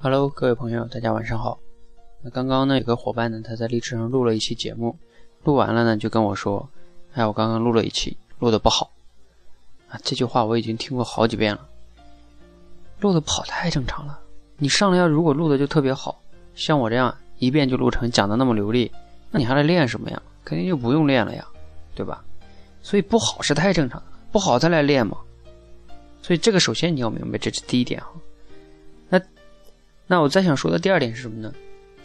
Hello，各位朋友，大家晚上好。那刚刚呢，有个伙伴呢，他在荔枝上录了一期节目，录完了呢，就跟我说：“哎，我刚刚录了一期，录的不好。”啊，这句话我已经听过好几遍了。录的不好太正常了。你上来要如果录的就特别好，像我这样一遍就录成，讲的那么流利，那你还来练什么呀？肯定就不用练了呀，对吧？所以不好是太正常，不好再来练嘛。所以这个首先你要明白，这是第一点哈。那我再想说的第二点是什么呢？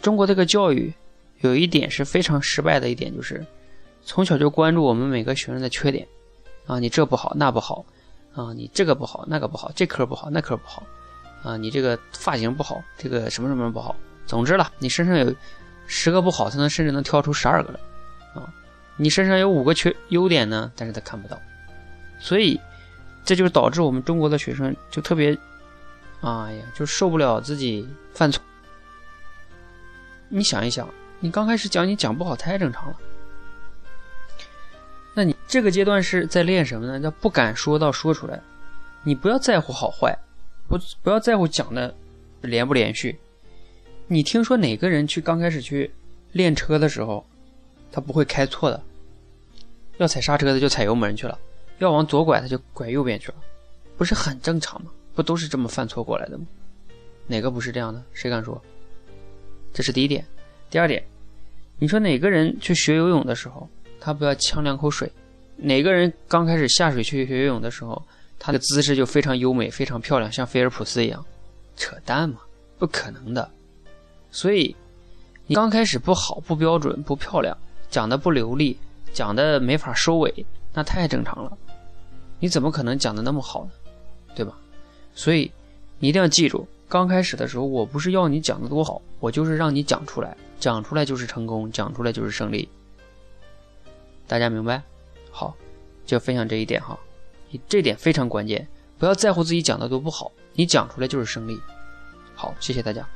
中国这个教育有一点是非常失败的一点，就是从小就关注我们每个学生的缺点啊，你这不好那不好啊，你这个不好那个不好，这科不好那科不好啊，你这个发型不好，这个什么什么不好。总之了，你身上有十个不好，他能甚至能挑出十二个来啊。你身上有五个缺优点呢，但是他看不到，所以。这就导致我们中国的学生就特别，哎呀，就受不了自己犯错。你想一想，你刚开始讲你讲不好太正常了，那你这个阶段是在练什么呢？叫不敢说到说出来。你不要在乎好坏，不不要在乎讲的连不连续。你听说哪个人去刚开始去练车的时候，他不会开错的，要踩刹车的就踩油门去了。要往左拐，他就拐右边去了，不是很正常吗？不都是这么犯错过来的吗？哪个不是这样的？谁敢说？这是第一点。第二点，你说哪个人去学游泳的时候，他不要呛两口水？哪个人刚开始下水去学游泳的时候，他的姿势就非常优美、非常漂亮，像菲尔普斯一样？扯淡嘛，不可能的。所以，你刚开始不好、不标准、不漂亮，讲的不流利，讲的没法收尾，那太正常了。你怎么可能讲的那么好呢？对吧？所以你一定要记住，刚开始的时候，我不是要你讲的多好，我就是让你讲出来，讲出来就是成功，讲出来就是胜利。大家明白？好，就分享这一点哈，你这点非常关键，不要在乎自己讲的多不好，你讲出来就是胜利。好，谢谢大家。